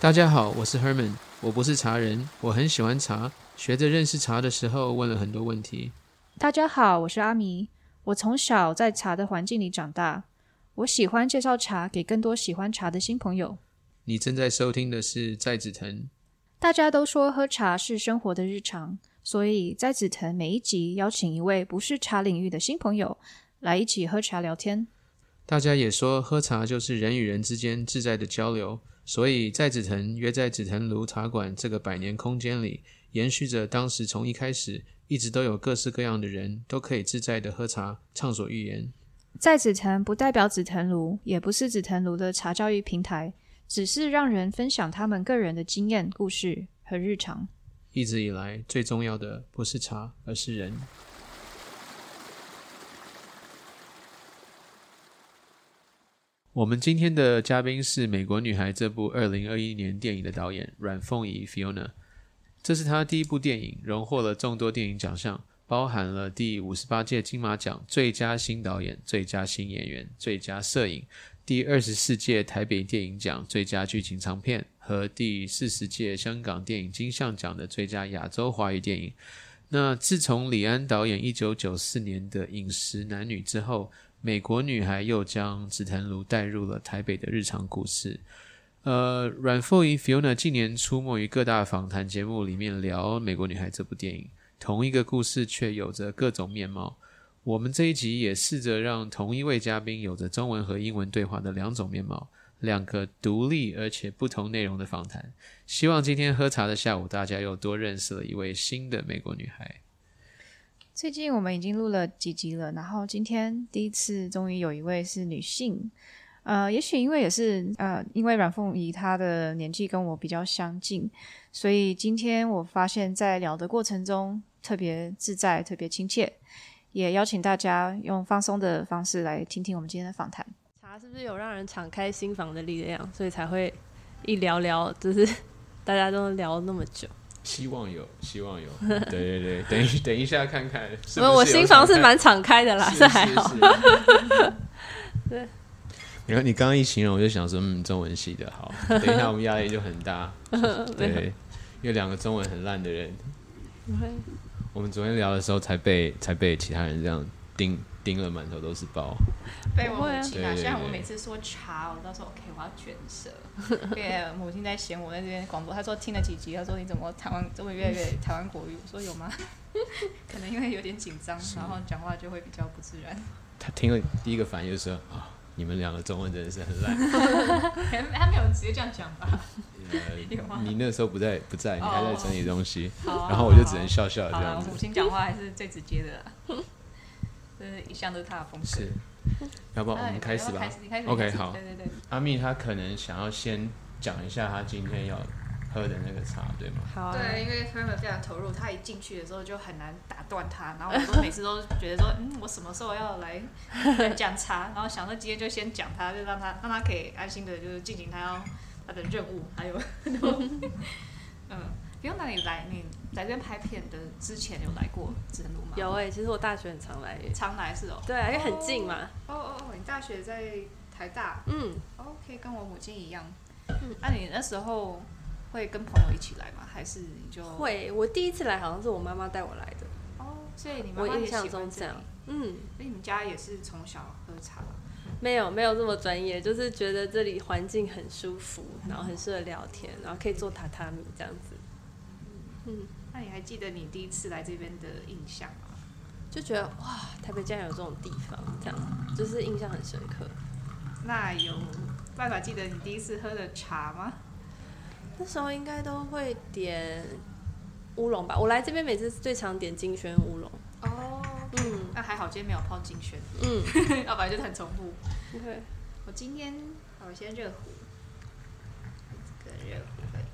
大家好，我是 Herman，我不是茶人，我很喜欢茶，学着认识茶的时候问了很多问题。大家好，我是阿迷，我从小在茶的环境里长大，我喜欢介绍茶给更多喜欢茶的新朋友。你正在收听的是在紫藤。大家都说喝茶是生活的日常，所以在紫藤每一集邀请一位不是茶领域的新朋友来一起喝茶聊天。大家也说喝茶就是人与人之间自在的交流，所以在紫藤约在紫藤庐茶馆这个百年空间里，延续着当时从一开始一直都有各式各样的人都可以自在的喝茶，畅所欲言。在紫藤不代表紫藤庐，也不是紫藤庐的茶教育平台，只是让人分享他们个人的经验、故事和日常。一直以来最重要的不是茶，而是人。我们今天的嘉宾是《美国女孩》这部二零二一年电影的导演阮凤仪 Fiona。这是她第一部电影，荣获了众多电影奖项，包含了第五十八届金马奖最佳新导演、最佳新演员、最佳摄影，第二十四届台北电影奖最佳剧情长片和第四十届香港电影金像奖的最佳亚洲华语电影。那自从李安导演一九九四年的《饮食男女》之后，美国女孩又将紫藤庐带入了台北的日常故事。呃，阮凤仪 Fiona 近年出没于各大访谈节目里面聊《美国女孩》这部电影，同一个故事却有着各种面貌。我们这一集也试着让同一位嘉宾有着中文和英文对话的两种面貌，两个独立而且不同内容的访谈。希望今天喝茶的下午，大家又多认识了一位新的美国女孩。最近我们已经录了几集了，然后今天第一次终于有一位是女性，呃，也许因为也是呃，因为阮凤仪她的年纪跟我比较相近，所以今天我发现，在聊的过程中特别自在，特别亲切，也邀请大家用放松的方式来听听我们今天的访谈。茶是不是有让人敞开心房的力量，所以才会一聊聊，就是 大家都聊那么久。希望有，希望有。对 对对，等一等一下看看。是不我我心房是蛮敞开的啦，是这还好。对。然后你刚刚一形容，我就想说，嗯，中文系的好。等一下我们压力就很大。对，因为两个中文很烂的人，我们昨天聊的时候才被才被其他人这样盯盯了满头都是包。被我不会啊母亲啊，对对虽然我每次说茶，我都说 OK，我要卷舌。因为母亲在嫌我在这边广播，她说听了几集，她说你怎么台湾这么越来越台湾国语？我说有吗？可能因为有点紧张，然后讲话就会比较不自然。他听了第一个反应就是说啊，你们两个中文真的是很烂。他没有直接这样讲吧？有吗呃，你那时候不在不在，你还在整理东西，然后我就只能笑笑，这样子母。亲讲话还是最直接的啦。这是一向都是他的风格。是，要不然我哎们开始吧开始，你开始 OK，好对对对。阿密他可能想要先讲一下他今天要喝的那个茶，对吗？好啊，对，因为 Herman 非常投入，他一进去的时候就很难打断他，然后我都每次都觉得说，嗯，我什么时候要来 来讲茶，然后想到今天就先讲他，就让他让他可以安心的，就是进行他要他的任务，还有，嗯，不用那里来，你来这边拍片的之前有来过紫藤路吗？有哎、其实我大学很常来耶。常来是哦。对啊，因为很近嘛。哦哦哦，你大学在台大嗯，，OK，跟我母亲一样。那、你那时候会跟朋友一起来吗？还是你就？会。我第一次来好像是我妈妈带我来的，哦，所以你妈妈也喜我印象欢这里中这样。嗯，所以你们家也是从小喝茶，没有没有这么专业，就是觉得这里环境很舒服，然后很适合聊天，然后可以做榻榻米这样子。嗯，那你还记得你第一次来这边的印象吗？就觉得哇，台北竟然有这种地方，这样就是印象很深刻。那有办法记得你第一次喝的茶吗？那时候应该都会点乌龙吧，我来这边每次最常点金萱乌龙。哦，嗯那还好今天没有泡金萱，嗯，要不然就很重复。对。我今天好，我先热壶，这个热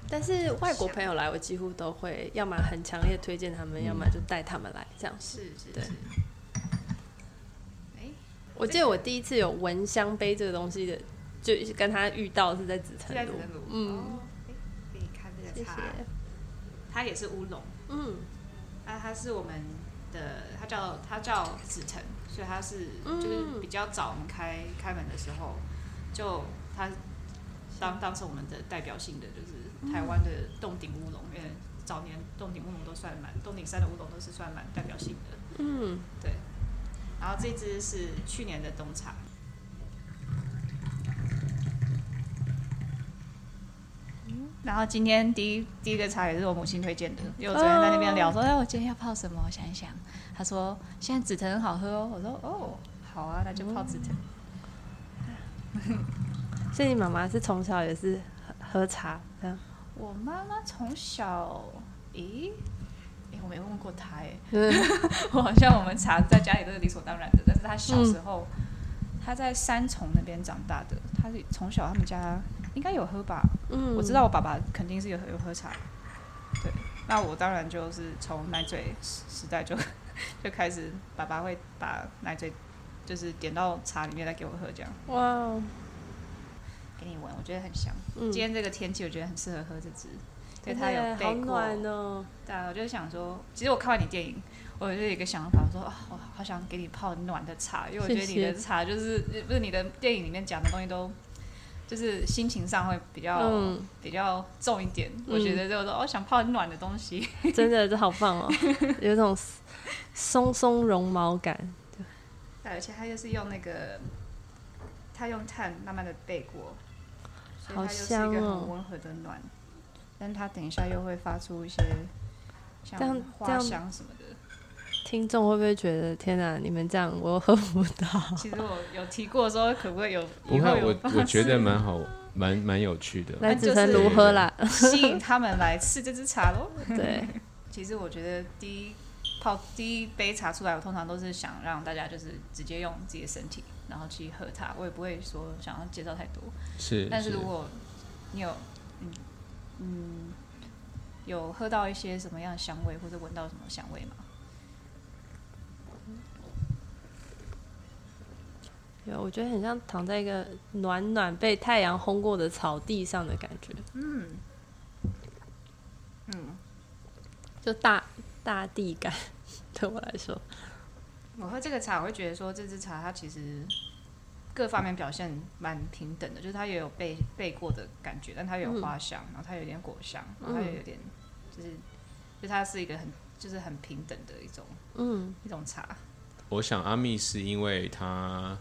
但是外国朋友来，我几乎都会要么很强烈推荐他们，要么就带他们来这样。对是是是。哎，我记得我第一次有闻香杯这个东西的，就跟他遇到是在紫是藤路。在紫藤哦，哎，给你看这谢谢个茶，。它也是乌龙。嗯啊，它是我们的，它叫它叫紫藤，所以它是嗯就是比较早我们开开门的时候，就它当当成我们的代表性的，就是台湾的洞顶乌龙，因为早年洞顶乌龙都算蛮，洞顶山的乌龙都是算蛮代表性的。嗯，对。然后这只是去年的冬茶。然后今天第一第一个茶也是我母亲推荐的，因为我昨天在那边聊说，哎，我今天要泡什么？我想一想。她说现在紫藤很好喝哦。我说哦，好啊，那就泡紫藤。所以你妈妈是从小也是喝喝茶这样？我妈妈从小，咦，诶，我没问过她诶，我好像我们茶在家里都是理所当然的，但是她小时候，她在三重那边长大的，她是从小他们家应该有喝吧，嗯，我知道我爸爸肯定是有有喝茶，对，那我当然就是从奶嘴时代就 就开始，爸爸会把奶嘴就是点到茶里面来给我喝这样，哇哦，给你闻，我觉得很香。嗯今天这个天气，我觉得很适合喝这支，因为它有的好备过。暖哦，对啊，我就想说，其实我看完你电影，我就有一个想法，说啊，我好想给你泡暖的茶，因为我觉得你的茶就是不是你的电影里面讲的东西都，就是心情上会比较、嗯比较重一点。我觉得就是说，我、想泡很暖的东西。真的这好棒哦，有种松松绒毛感。对，而且它又是用那个，它用炭慢慢的焙过，好又是一香哦温和的暖，但它等一下又会发出一些像花香什么的。听众会不会觉得天哪，你们这样我喝不到？其实我有提过说，可不可以有不会，我我觉得蛮好，蛮蛮有趣的。来紫藤就是如何啦，吸引他们来试这支茶喽。对，其实我觉得第一泡第一杯茶出来，我通常都是想让大家就是直接用自己的身体，然后去喝它，我也不会说想要介绍太多。是，但是。如果你有嗯嗯有喝到一些什么样的香味，或者闻到什么香味吗？有，我觉得很像躺在一个暖暖被太阳烘过的草地上的感觉，嗯。嗯，就大大地感，对我来说，我喝这个茶，我会觉得说这支茶它其实各方面表现蛮平等的，就是它也有焙焙过的感觉，但它有花香，然后它有点果香，然后它也有点就是，就它是一个很就是很平等的一种嗯，一种茶。我想阿密是因为他，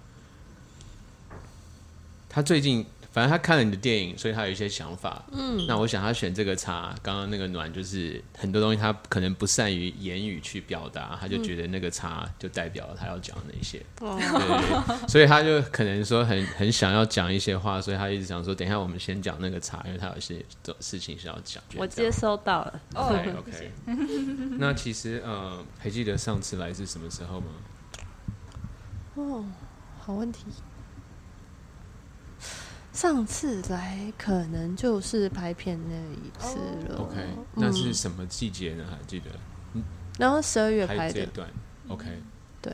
他最近反正他看了你的电影，所以他有一些想法。嗯，那我想他选这个茶，刚刚那个暖就是很多东西他可能不善于言语去表达，他就觉得那个茶就代表了他要讲的那些。哦，对对对，所以他就可能说很很想要讲一些话，所以他一直想说，等一下我们先讲那个茶，因为他有些事情是要讲。我接收到了，哦 OK OK，那其实呃，还记得上次来是什么时候吗？哦，好问题。上次来可能就是拍片那一次了。OK，那是什么季节呢？还记得？嗯，然后十二月拍的。OK，对。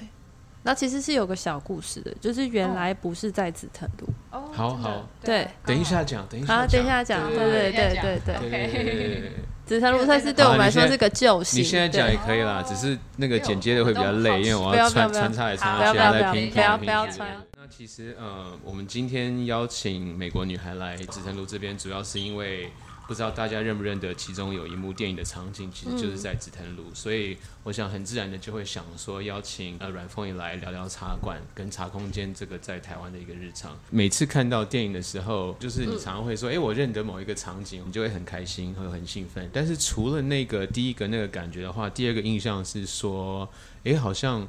那其实是有个小故事的，就是原来不是在紫藤路。哦，好好，对，等一下讲，等一下，等一下讲，对对对对对。紫藤路算是对我们来说是个救星。你现在讲也可以啦，只是那个剪接的会比较累，因为我要穿穿插来穿插，要不要。不要不要穿。其实呃，我们今天邀请美国女孩来紫藤路这边，主要是因为不知道大家认不认得，其中有一幕电影的场景，其实就是在紫藤路，所以我想很自然的就会想说邀请呃阮凤仪来聊聊茶馆跟茶空间这个在台湾的一个日常。每次看到电影的时候，就是你常常会说，哎、我认得某一个场景，你就会很开心，会很兴奋。但是除了那个第一个那个感觉的话，第二个印象是说，哎，好像。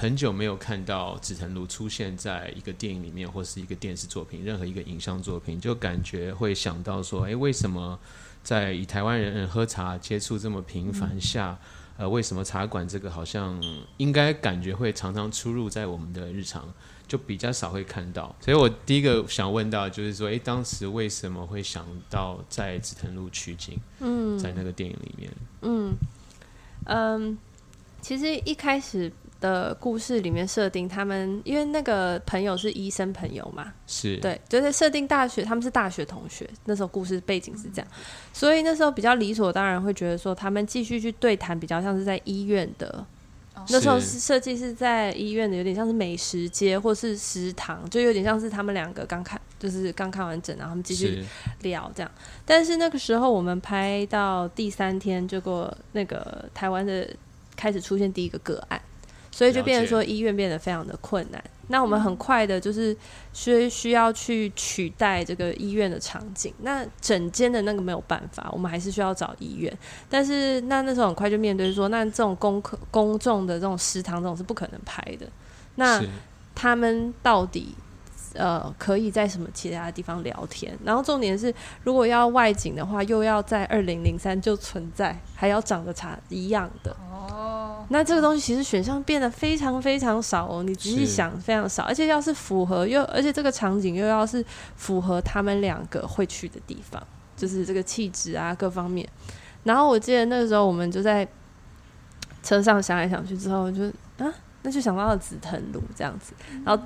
很久没有看到紫藤路出现在一个电影里面，或是一个电视作品，任何一个影像作品，就感觉会想到说，哎，为什么在以台湾人喝茶接触这么频繁下，呃，为什么茶馆这个好像应该感觉会常常出入在我们的日常，就比较少会看到。所以我第一个想问到就是说，哎，当时为什么会想到在紫藤路取景，嗯。在那个电影里面？嗯。嗯，其实一开始的故事里面设定，他们因为那个朋友是医生朋友嘛，是，对，就是设定大学，他们是大学同学，那时候故事背景是这样，所以那时候比较理所当然会觉得说，他们继续去对谈，比较像是在医院的。那时候是。设计是在医院的，有点像是美食街或是食堂，就有点像是他们两个刚看就是刚看完整，然后他们继续聊这样。但是那个时候我们拍到第三天，结果那个台湾的开始出现第一个个案，所以就变成说医院变得非常的困难。那我们很快的就是需需要去取代这个医院的场景，那整间的那个没有办法，我们还是需要找医院。但是那那时候很快就面对说，那这种公客公众的这种食堂这种是不可能拍的。那他们到底呃可以在什么其他地方聊天？然后重点是，如果要外景的话，又要在二零零三就存在，还要长得差一样的。哦，那这个东西其实选项变得非常非常少哦，你仔细想非常少，而且要是符合又而且这个场景又要是符合他们两个会去的地方，就是这个气质啊各方面。然后我记得那个时候我们就在车上想来想去之后就，啊，那就想到了紫藤庐这样子，然后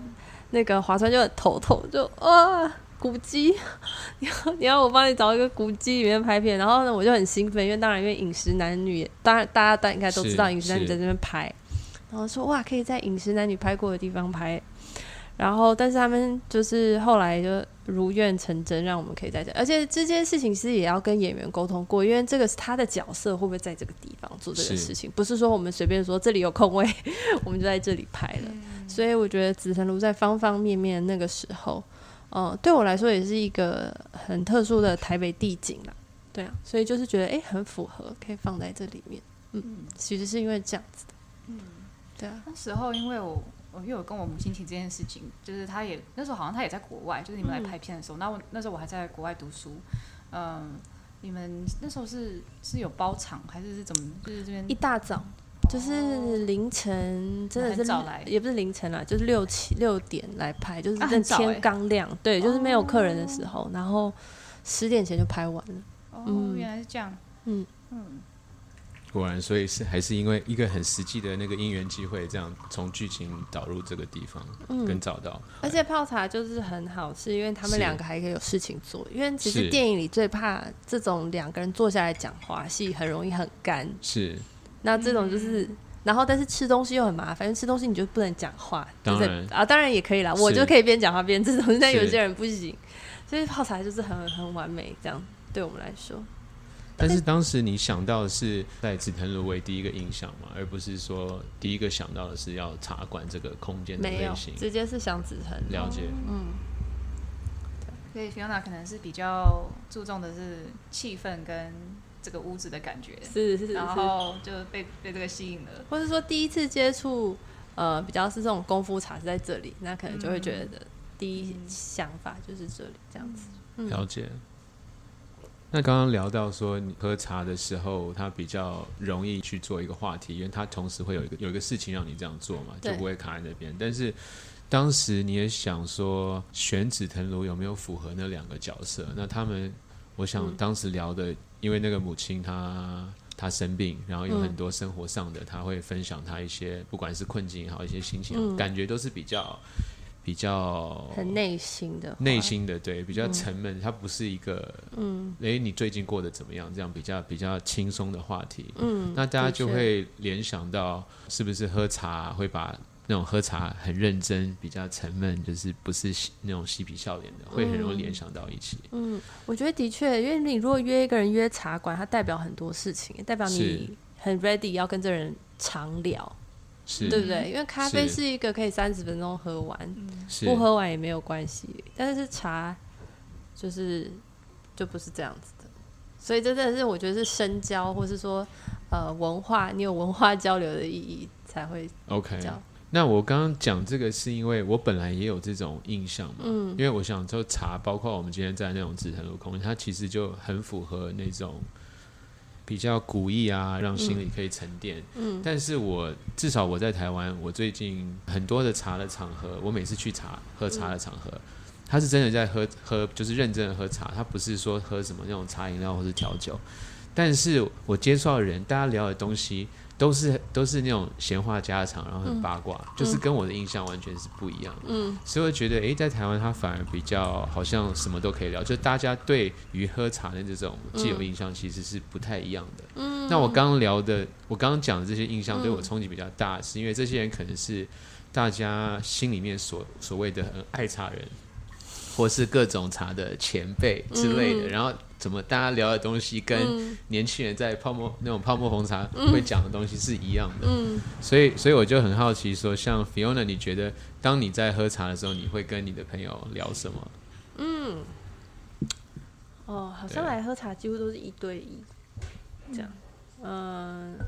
那个华川就很头痛，就啊。古迹，你要你要我帮你找一个古迹里面拍片，然后呢，我就很兴奋，因为当然因为饮食男女，当然大家大应该都知道饮食男女在这边拍，然后说哇，可以在饮食男女拍过的地方拍，然后但是他们就是后来就如愿成真，让我们可以在这，而且这件事情其实也要跟演员沟通过，因为这个是他的角色会不会在这个地方做这个事情，不是说我们随便说这里有空位，我们就在这里拍了。所以我觉得紫藤庐在方方面面那个时候，嗯、对我来说也是一个很特殊的台北地景啦。对啊，所以就是觉得哎、诶很符合，可以放在这里面。嗯，其实是因为这样子的。嗯，对啊，那时候因为我我因为我跟我母亲提这件事情，就是她也那时候好像她也在国外，就是你们来拍片的时候，那我那时候我还在国外读书，嗯，你们那时候是是有包场还是是怎么？就是这边一大早就是凌晨，真的是早来？也不是凌晨啦，就是六七六点来拍，就是啊那天刚亮，对，就是没有客人的时候，然后十点前就拍完了。哦，嗯。原来是这样，嗯。嗯，果然，所以是还是因为一个很实际的那个因缘机会，这样从剧情导入这个地方，嗯。跟找到，而且泡茶就是很好，是因为他们两个还可以有事情做。因为其实电影里最怕这种两个人坐下来讲话戏，很容易很干。是那这种就是，然后但是吃东西又很麻烦，因为吃东西你就不能讲话。就是当然啊，当然也可以啦，我就可以边讲话边吃东西，但有些人不行。所以泡茶就是很很完美，这样对我们来说。但是当时你想到的是在紫藤庐为第一个印象嘛，而不是说第一个想到的是要茶馆这个空间的类型。，直接是想紫藤。了解，嗯，所以 Fiona 可能是比较注重的是气氛跟这个屋子的感觉，是是是。然后就被被这个吸引了。或者说第一次接触，呃，比较是这种功夫茶是在这里，那可能就会觉得第一想法就是这里这样子。嗯了解。那刚刚聊到说，你喝茶的时候，它比较容易去做一个话题，因为它同时会有一个有一个事情让你这样做嘛，就不会卡在那边。但是当时你也想说，选紫藤庐有没有符合那两个角色？那他们，我想嗯。当时聊的，因为那个母亲她她生病，然后有嗯很多生活上的，她会分享她一些不管是困境也好，一些心情，嗯。感觉都是比较比较很内心的内，心的，对，比较沉闷，它不是一个，嗯。诶，你最近过得怎么样？这样比较比较轻松的话题，嗯，那大家就会联想到，是不是喝茶会把那种喝茶很认真、比较沉闷，就是不是嬉那种嬉皮笑脸的，会很容易联想到一起。嗯，我觉得的确，因为你如果约一个人约茶馆，它代表很多事情，代表你很 ready 要跟这人长聊，是，对不对？因为咖啡是是一个可以三十分钟喝完，不喝完也没有关系，但是茶就是就不是这样子的，所以这真的是我觉得是深交，或是说呃文化，你有文化交流的意义才会 OK 这。样。那我刚刚讲这个是因为我本来也有这种印象嘛，嗯因为我想就茶，包括我们今天在那种紫藤路空间，它其实就很符合那种比较古意啊，让心里可以沉淀。嗯但是我至少我在台湾，我最近很多的茶的场合，我每次去茶喝茶的场合，他是真的在喝喝，就是认真的喝茶，他不是说喝什么那种茶饮料或是调酒。但是我接触到的人，大家聊的东西都是都是那种闲话家常，然后很八卦，就是跟我的印象完全是不一样的。嗯。所以我觉得，诶，在台湾他反而比较好像什么都可以聊，就大家对于喝茶的这种既有印象其实是不太一样的。嗯。那我刚刚聊的，我刚刚讲的这些印象对我嗯冲击比较大，是因为这些人可能是大家心里面所所谓的很爱茶人，或是各种茶的前辈之类的，嗯然后怎么大家聊的东西跟嗯年轻人在泡沫那种泡沫红茶会讲的东西是一样的，嗯，所以所以我就很好奇说，像 Fiona，你觉得当你在喝茶的时候，你会跟你的朋友聊什么？嗯哦，好像来喝茶几乎都是一对一这样。嗯，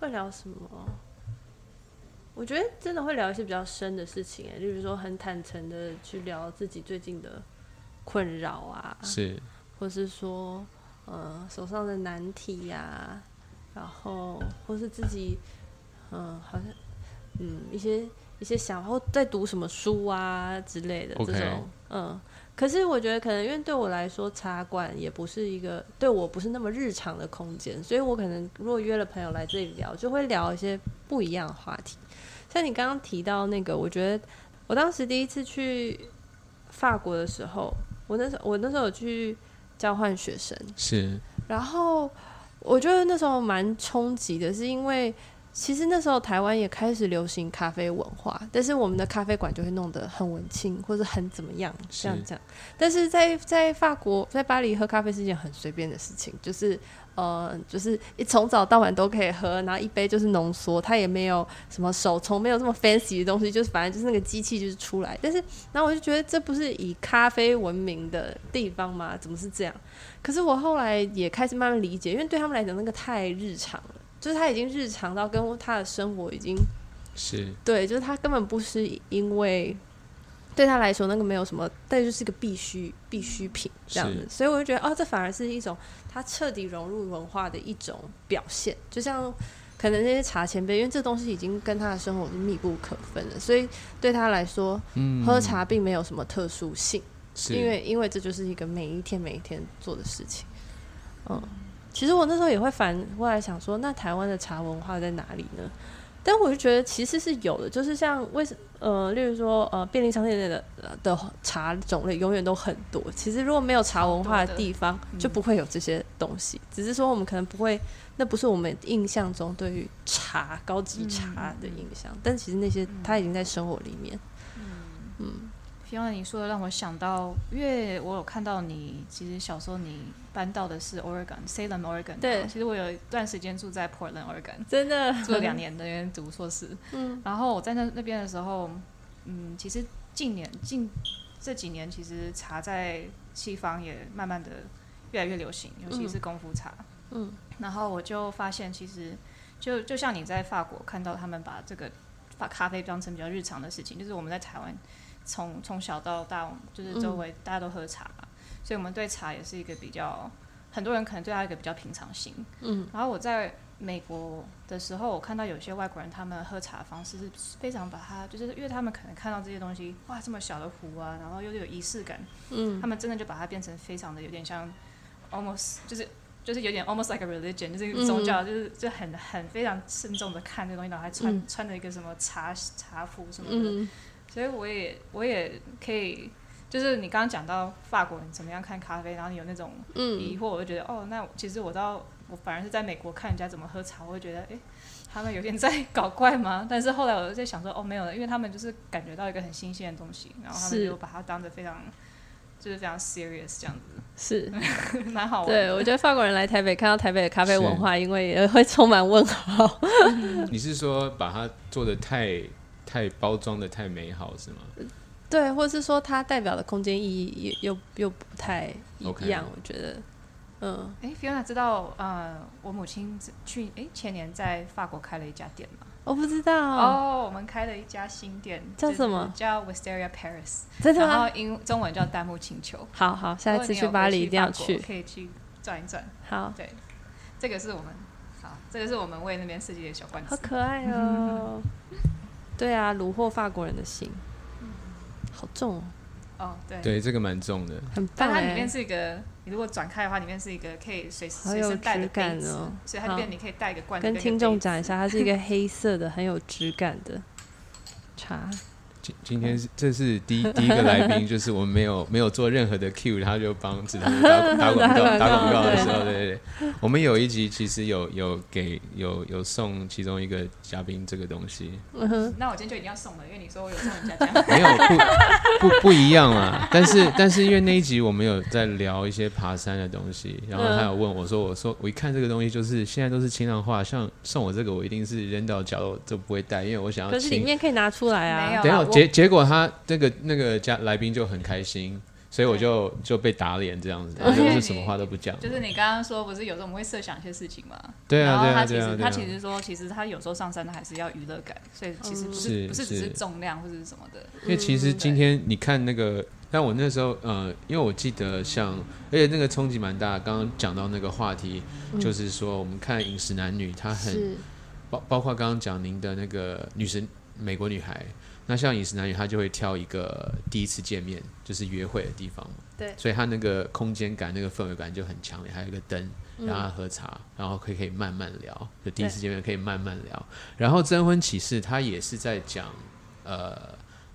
会聊什么？我觉得真的会聊一些比较深的事情，哎，例如说很坦诚的去聊自己最近的困扰啊，是或是说呃手上的难题呀、然后或是自己嗯、好像嗯一些一些想法，或在读什么书啊之类的这种嗯。可是我觉得可能因为对我来说，茶馆也不是一个对我不是那么日常的空间，所以我可能如果约了朋友来这里聊，就会聊一些不一样的话题。像你刚刚提到那个，我觉得我当时第一次去法国的时候，我那时候我那时候有去交换学生，是。然后我觉得那时候蛮冲击的，是因为其实那时候台湾也开始流行咖啡文化，但是我们的咖啡馆就会弄得很文青或者很怎么样这样是。这样。但是在在法国，在巴黎喝咖啡是一件很随便的事情，就是呃，就是一从早到晚都可以喝，然后一杯就是浓缩，它也没有什么手冲，没有这么 fancy 的东西，就是反正就是那个机器就是出来。但是，然后我就觉得这不是以咖啡闻名的地方吗？怎么是这样？可是我后来也开始慢慢理解，因为对他们来讲那个太日常了，就是他已经日常到跟他的生活已经是对，就是他根本不是因为对他来说那个没有什么，但就是个必须必需品这样子，所以我就觉得哦，这反而是一种他彻底融入文化的一种表现，就像。可能那些茶前辈，因为这东西已经跟他的生活是密不可分了，所以对他来说，嗯喝茶并没有什么特殊性。是因为因为这就是一个每一天每一天做的事情。嗯，其实我那时候也会反过来想说，那台湾的茶文化在哪里呢？但我就觉得其实是有的，就是像为什呃，例如说呃，便利商店的呃的茶种类永远都很多。其实如果没有茶文化的。地方，就不会有这些东西。只是说我们可能不会，那不是我们印象中对于茶高级茶的印象，但其实那些它已经在生活里面。Fiona，你说的让我想到，因为我有看到你，其实小时候你搬到的是 Oregon，Salem Oregon。对其实我有一段时间住在 Portland Oregon，真的住了两年的，读硕士。嗯然后我在那那边的时候，嗯，其实近年近这几年，其实茶在西方也慢慢的越来越流行，尤其是功夫茶。嗯然后我就发现，其实就就像你在法国看到他们把这个把咖啡当成比较日常的事情，就是我们在台湾从从小到大，就是周围大家都喝茶嘛，所以我们对茶也是一个比较很多人可能对它一个比较平常心。嗯。然后我在美国的时候，我看到有些外国人他们喝茶的方式是非常把它，就是因为他们可能看到这些东西，哇，这么小的壶啊，然后又有仪式感，嗯。他们真的就把它变成非常的有点像，almost 就是就是有点 almost like a religion，就是一个宗教，就是就很很非常慎重的看这个东西，然后还穿、嗯。穿着一个什么茶茶服什么的，嗯所以我也我也可以。就是你刚刚讲到法国人怎么样看咖啡，然后你有那种嗯疑惑，我就觉得哦，那其实我到我反而是在美国看人家怎么喝茶，我会觉得诶，他们有点在搞怪吗？但是后来我就在想说，哦，没有了，因为他们就是感觉到一个很新鲜的东西，然后他们就把它当得非常，就是非常 serious 这样子，是。蛮好玩的。对，我觉得法国人来台北看到台北的咖啡文化，因为也会充满问号。你是说把它做的太太包装的太美好是吗？对，或者是说它代表的空间意义也又又不太一样我觉得，嗯，哎，Fiona 知道呃，我母亲去哎前年在法国开了一家店吗？我不知道，哦，我们开了一家新店，叫什么叫 Wisteria Paris，真的吗？然后英中文叫弹幕请求。好好，下一次如果你有回巴黎一定要去。可以去转一转。好，对，这个是我们好，这个是我们为那边设计的小罐子。好可爱哦。对啊，虏获法国人的心，好重哦，哦，对。对，这个蛮重的。很但它里面。是一个，你如果转开的话，里面是一个可以随时随好有身带的质感杯子哦所以它里面你可以带一个罐跟听众讲一下，它是一个黑色的，很有质感的茶。今今天是这是第一第一个来宾，就是我们没有 没有做任何的 Q，他就帮子彤打打广告打打广告的时候，对对对对，我们有一集其实有有给有有送其中一个嘉宾这个东西，嗯哼，那我今天就一定要送了，因为你说我有送人家。没有不不不一样啊。但是但是因为那一集我们有在聊一些爬山的东西，然后他有问我说，我说我一看这个东西就是现在都是轻量化，像送我这个我一定是扔到角落都不会带，因为我想要可是里。面可以拿出来啊。等下结结果他那个那个家来宾就很开心，所以我就就被打脸这样子，就是什么话都不讲。就是你刚刚说，不是有时候我们会设想一些事情嘛？对啊他其啊对啊对啊实他其实说，其实他有时候上山他还是要娱乐感，所以其实不是是不是只是是重量或者是什么的。因为其实今天你看那个，但我那时候呃，因为我记得像，而且那个冲击蛮大。刚刚讲到那个话题，就是说我们看饮食男女，他很包包括刚刚讲您的那个女神美国女孩，那像饮食男女，他就会挑一个第一次见面就是约会的地方嘛，对所以他那个空间感、那个氛围感就很强烈，还有一个灯。嗯让他喝茶，然后可以可以慢慢聊，就第一次见面可以慢慢聊。然后征婚启事，他也是在讲呃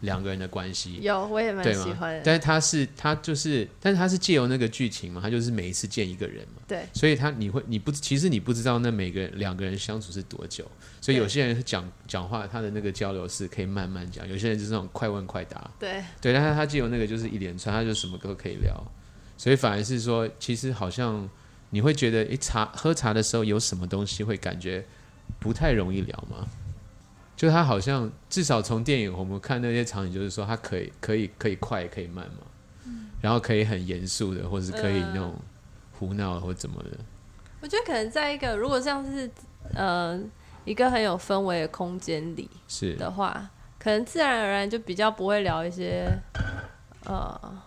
两个人的关系，有，我也蛮喜欢？的。但是他是他就是，但是他是借由那个剧情嘛，他就是每一次见一个人嘛，对，所以他你会你不其实你不知道那每个人两个人相处是多久，所以有些人讲讲话他的那个交流是可以慢慢讲，有些人就是那种快问快答，对，对，但是他借由那个就是一连串，他就什么都可以聊，所以反而是说，其实好像你会觉得，诶，茶喝茶的时候有什么东西会感觉不太容易聊吗？就他好像至少从电影我们看那些场景，就是说他可以可以可以快也可以慢嘛，嗯然后可以很严肃的，或者是可以那种胡闹或怎么的，我觉得可能在一个如果像是呃一个很有氛围的空间里是的话，可能自然而然就比较不会聊一些呃。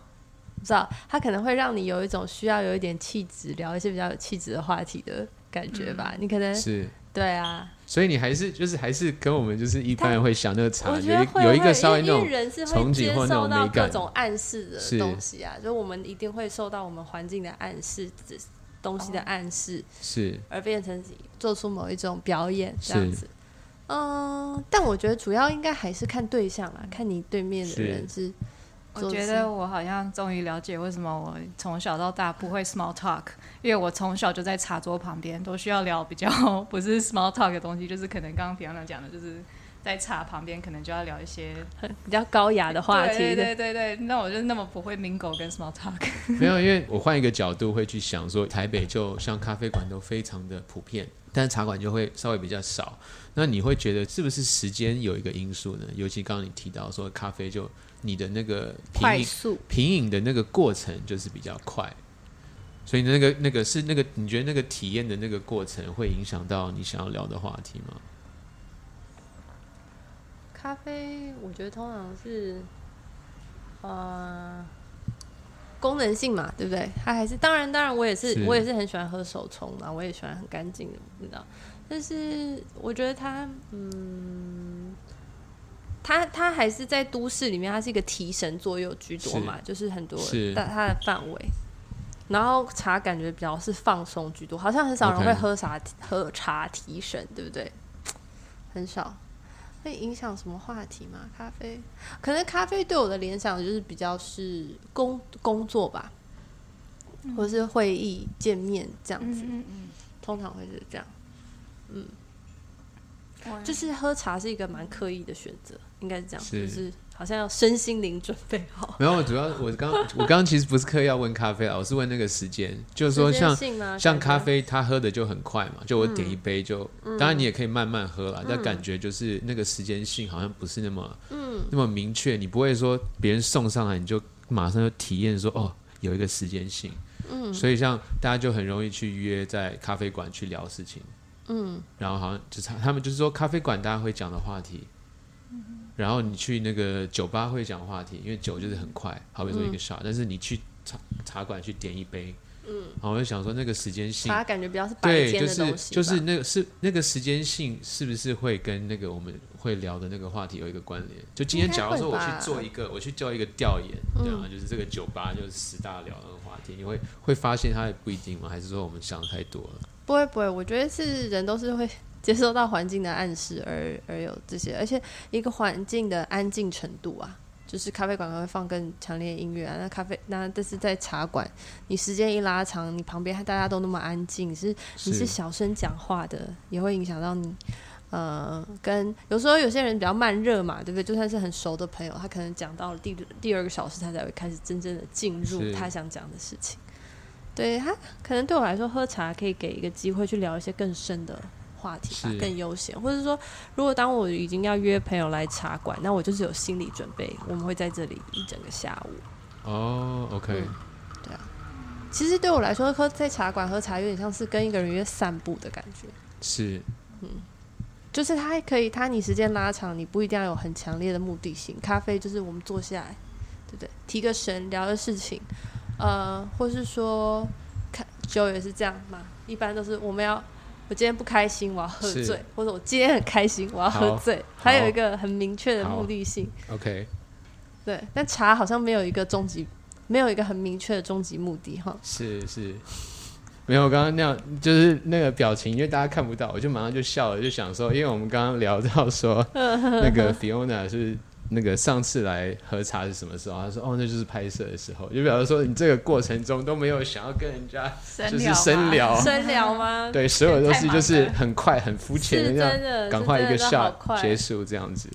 不知道，他可能会让你有一种需要有一点气质，聊一些比较有气质的话题的感觉吧。你可能是。对啊，所以你还是就是还是跟我们就是一般人会想那个茶我觉有一得有一个稍微那种为人是憧会接憬或那受到各种美感。种暗示的东西啊，就我们一定会受到我们环境的暗示，这东西的暗示，是。而变成做出某一种表演这样子。嗯，但我觉得主要应该还是看对象啦，看你对面的人是我觉得我好像终于了解为什么我从小到大不会 small talk，因为我从小就在茶桌旁边，都需要聊比较 不是 small talk 的东西，就是可能刚刚平常讲的，就是在茶旁边可能就要聊一些 比较高雅的话题对的。对对对，那我就那么不会 mingle 跟 small talk。没有，因为我换一个角度会去想说，台北就像咖啡馆都非常的普遍，但是茶馆就会稍微比较少。那你会觉得是不是时间有一个因素呢？尤其刚刚你提到说咖啡就你的那个品饮快速，品饮的那个过程就是比较快，所以那个那个是那个你觉得那个体验的那个过程会影响到你想要聊的话题吗？咖啡我觉得通常是呃功能性嘛，对不对？它还是当然当然我也是是我也是很喜欢喝手冲嘛，我也喜欢很干净的，你知道。但是我觉得它嗯。它它还是在都市里面，它是一个提神作用居多嘛，就是很多是但它的范围，然后茶感觉比较是放松居多，好像很少人会喝茶喝茶提神，对不对？很少。会影响什么话题吗？咖啡，可能咖啡对我的联想就是比较是工工作吧，或是会议见面这样子，嗯嗯通常会是这样。嗯，就是喝茶是一个蛮刻意的选择，应该是这样，是。就是好像要身心灵准备好。没有，主要我刚我刚刚其实不是刻意要问咖啡啊，我是问那个时间，就是说像像咖啡，他喝的就很快嘛，就我点一杯就，嗯。当然你也可以慢慢喝啦，但感觉就是那个时间性好像不是那么，那么明确，你不会说别人送上来你就马上就体验说哦有一个时间性，嗯。所以像大家就很容易去约在咖啡馆去聊事情，嗯，然后好像就是他们就是说咖啡馆大家会讲的话题。然后你去那个酒吧会讲话题，因为酒就是很快，好比说一个 shot，、但是你去茶茶馆去点一杯，嗯，然后我就想说那个时间性，茶感觉比较是白对，天就是的东西吧，就是那个是那个时间性是不是会跟那个我们会聊的那个话题有一个关联？就今天假如说我去做一个，我去做一个调研，对啊，就是这个酒吧就是十大聊那个话题，你会会发现它也不一定吗？还是说我们想的太多了？不会不会，我觉得是人都是会接收到环境的暗示而而有这些，而且一个环境的安静程度啊，就是咖啡馆会放更强烈的音乐啊，那咖啡那但是在茶馆，你时间一拉长，你旁边大家都那么安静，是你是小声讲话的，也会影响到你呃，跟有时候有些人比较慢热嘛，对不对？就算是很熟的朋友，他可能讲到了第第二个小时，他才会开始真正的进入他想讲的事情。对他可能对我来说，喝茶可以给一个机会去聊一些更深的话题吧，更悠闲。或者说，如果当我已经要约朋友来茶馆，那我就是有心理准备，我们会在这里一整个下午。哦，OK，嗯其实对我来说，喝在茶馆喝茶有点像是跟一个人约散步的感觉。是嗯就是它还可以，它你时间拉长，你不一定要有很强烈的目的性。咖啡就是我们坐下来，对不对？提个神，聊个事情，呃，或是说看酒也是这样嘛。一般都是我们要，我今天不开心，我要喝醉，或者我今天很开心，我要喝醉，好还有一个很明确的目的性。OK，对，但茶好像没有一个终极，没有一个很明确的终极目的哈。是是，没有，我刚刚那样就是那个表情，因为大家看不到，我就马上就笑了，就想说，因为我们刚刚聊到说 那个 Fiona 是那个上次来喝茶是什么时候？他说哦，那就是拍摄的时候，就表示说你这个过程中都没有想要跟人家就是深聊，深聊吗？对，所有东西就是很快很肤浅的是这样，真的，赶快一个是真的好 shot 结束这样子。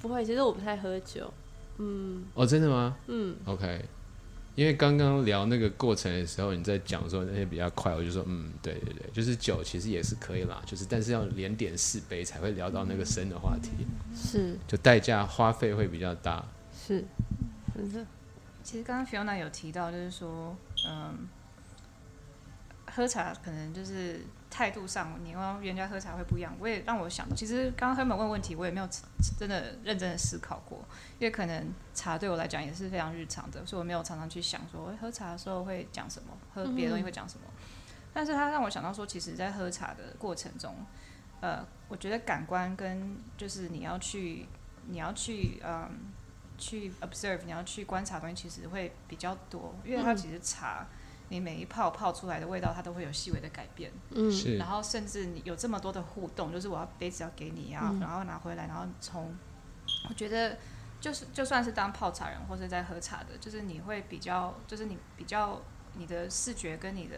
不会，其实我不太喝酒。嗯哦，真的吗嗯，？OK，因为刚刚聊那个过程的时候，你在讲说那些比较快，我就说嗯，对对对，就是酒其实也是可以啦，就是但是要连点四杯才会聊到那个深的话题，是就代价花费会比较大。是，真的。其实刚刚 Fiona 有提到，就是说，嗯，喝茶可能就是态度上，你跟人家喝茶会不一样。我也让我想到，其实刚刚 Herman 问问题，我也没有真的认真的思考过，因为可能茶对我来讲也是非常日常的，所以我没有常常去想说，诶喝茶的时候会讲什么，喝别的东西会讲什么。但是它让我想到说，其实，在喝茶的过程中，呃，我觉得感官跟就是你要去，你要去，嗯。去 observe，你要去观察东西，其实会比较多，因为它嗯其实茶，你每一泡泡出来的味道，它都会有细微的改变，嗯，是。然后甚至你有这么多的互动，就是我要杯子要给你啊，嗯。然后拿回来，然后从，我觉得就是就算是当泡茶人或者在喝茶的，就是你会比较，就是你比较你的视觉跟你的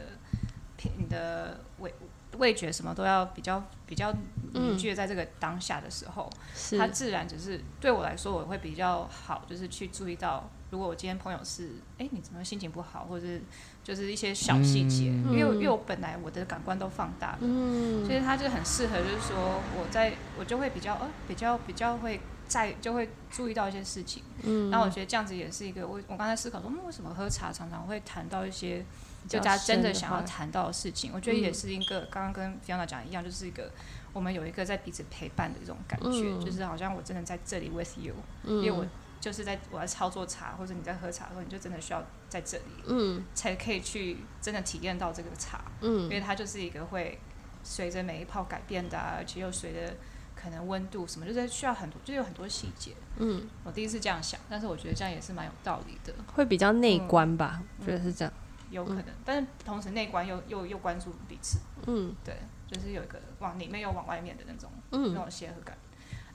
品你的味味觉什么都要比较比较凝聚在这个当下的时候，是。它自然只是对我来说，我会比较好，就是去注意到，如果我今天朋友是，哎，你怎么心情不好，或者是就是一些小细节，嗯。因为因为我本来我的感官都放大了，嗯。所以它就很适合，就是说我在我就会比较呃比较比较会在就会注意到一些事情，嗯。然后我觉得这样子也是一个我我刚才思考说，嗯，为什么喝茶常常会谈到一些就大家真的想要谈到的事情，我觉得也嗯。是一个刚刚跟 Fiona 讲一样，就是一个我们有一个在彼此陪伴的这种感觉，嗯。就是好像我真的在这里 with you，、嗯因为我就是在我在操作茶，或者你在喝茶的时候，你就真的需要在这里，嗯。才可以去真的体验到这个茶，嗯。因为它就是一个会随着每一泡改变的、啊，而且又随着可能温度什么，就是需要很多，就是有很多细节。嗯，我第一次这样想，但是我觉得这样也是蛮有道理的，会比较内观吧，我觉得是这样。有可能，但是同时内观又又又关注彼此，嗯。对，就是有一个往里面又往外面的那种那嗯种协和感。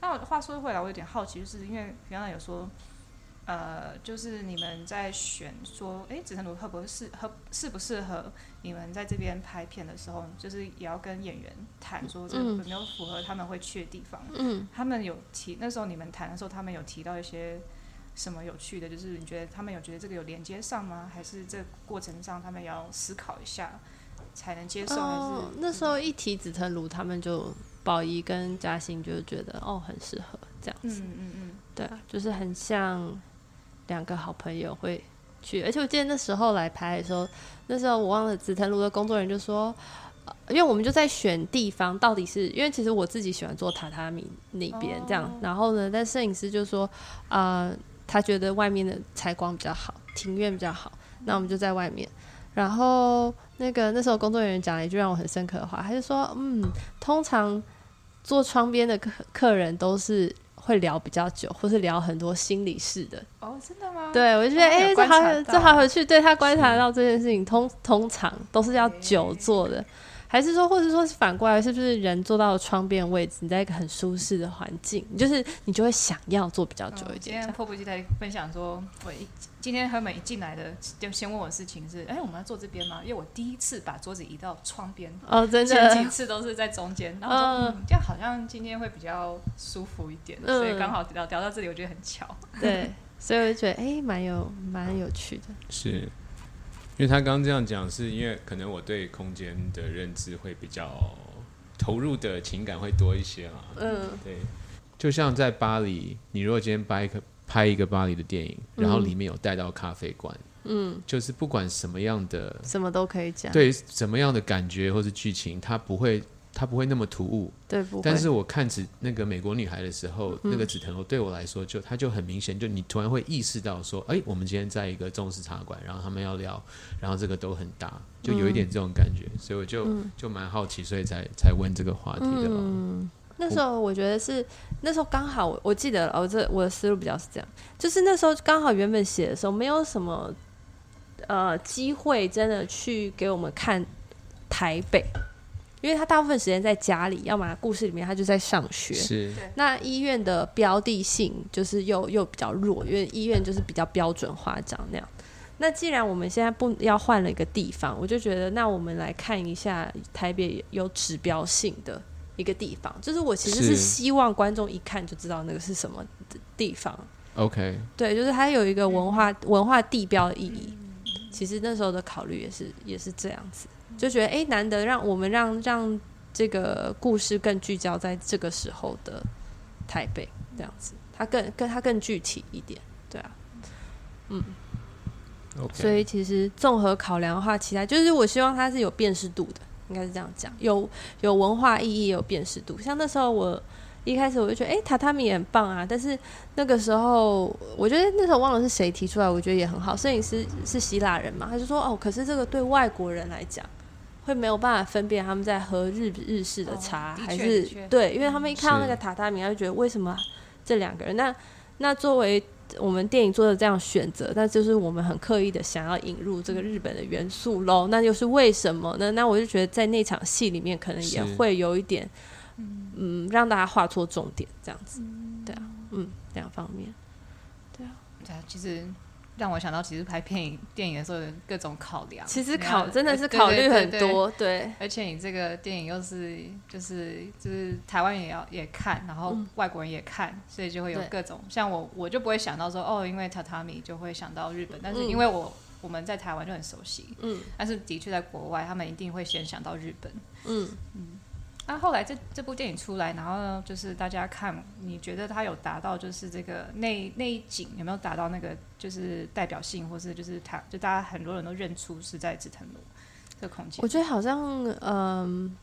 那我话说回来，我有点好奇，就是因为原来有说，呃，就是你们在选说，哎，紫藤庐合不适合适不适合你们在这边拍片的时候，就是也要跟演员谈说这有没有符合他们会去的地方。嗯他们有提那时候你们谈的时候，他们有提到一些什么有趣的？就是你觉得他们有觉得这个有连接上吗？还是这过程上他们要思考一下才能接受？哦还是，那时候一提紫藤庐，他们就宝仪跟嘉欣就觉得哦很适合这样子。嗯嗯嗯对啊，就是很像两个好朋友会去，而且我记得那时候来拍的时候，那时候我忘了紫藤庐的工作人员就说，呃因为我们就在选地方，到底是因为其实我自己喜欢做榻榻米那边这样，哦然后呢，但摄影师就说，啊、他觉得外面的采光比较好，庭院比较好，那我们就在外面。然后那个那时候工作人员讲了一句让我很深刻的话，他就说，嗯，通常坐窗边的客客人都是会聊比较久，或是聊很多心理事的。哦，真的吗？对我就觉得，哦哎、有这好这好有趣。对他观察到这件事情，通通常都是要久坐的。还是说，或者说是反过来，是不是人坐到窗边位置，你在一个很舒适的环境，你就是你就会想要坐比较久一点。今天迫不及待分享说，我一今天和美一进来的就先问我事情是，哎，我们要坐这边吗？因为我第一次把桌子移到窗边，哦，真前的，几次都是在中间，然后说、嗯、这样好像今天会比较舒服一点，嗯所以刚好聊聊到这里，我觉得很巧。对，所以我就觉得哎，蛮有蛮有趣的。是因为他刚刚这样讲，是因为可能我对空间的认知会比较投入的情感会多一些啦。嗯对，就像在巴黎，你如果今天掰一个拍一个巴黎的电影，然后里面有带到咖啡馆，嗯，就是不管什么样的什么都可以讲。对什么样的感觉或是剧情，它不会它不会那么突兀。对，不会。但是我看紫那个美国女孩的时候，那个紫藤楼对我来说就它就很明显，就你突然会意识到说，哎、我们今天在一个中式茶馆，然后他们要聊，然后这个都很大，就有一点这种感觉，所以我就、就蛮好奇，所以才才问这个话题的嘛。嗯，那时候我觉得是那时候刚好我我记得了，我这我的思路比较是这样，就是那时候刚好原本写的时候没有什么呃机会真的去给我们看台北，因为他大部分时间在家里，要么故事里面他就在上学。是。那医院的标的性就是又又比较弱，因为医院就是比较标准化长那样。那既然我们现在不要换了一个地方，我就觉得那我们来看一下台北有指标性的一个地方，就是我其实是。是希望观众一看就知道那个是什么地方。OK，对，就是它有一个文化文化地标的意义。其实那时候的考虑也是也是这样子，就觉得哎、诶难得让我们让让这个故事更聚焦在这个时候的台北这样子，它更更它更具体一点，对啊。OK，所以其实综合考量的话，其他就是我希望它是有辨识度的，应该是这样讲，有有文化意义，有辨识度。像那时候我一开始我就觉得，哎、榻榻米也很棒啊，但是那个时候我觉得那时候忘了是谁提出来，我觉得也很好。摄影师是希腊人嘛，他就说，哦，可是这个对外国人来讲。会没有办法分辨他们在喝日日式的茶、哦还是对，因为他们一看到那个榻榻米，他就觉得为什么这两个人？那那作为我们电影做的这样选择，那就是我们很刻意的想要引入这个日本的元素喽。那又是为什么呢？那我就觉得在那场戏里面，可能也会有一点，嗯，让大家画错重点这样子。对啊，嗯，两方面。对啊对啊，其实让我想到，其实拍电影电影的时候有各种考量。其实考真的是考虑很对对对多，对，而且你这个电影又是就是就是台湾也要也看，然后外国人也看，所以就会有各种像我我就不会想到说哦，因为榻榻米就会想到日本，但是嗯因为我、我们在台湾就很熟悉，嗯但是的确在国外他们一定会先想到日本。嗯嗯。那后来这这部电影出来，然后呢，就是大家看，你觉得它有达到就是这个那那一景有没有达到那个就是代表性，或是就是它就大家很多人都认出是在紫藤路这个空间我？觉得好像嗯，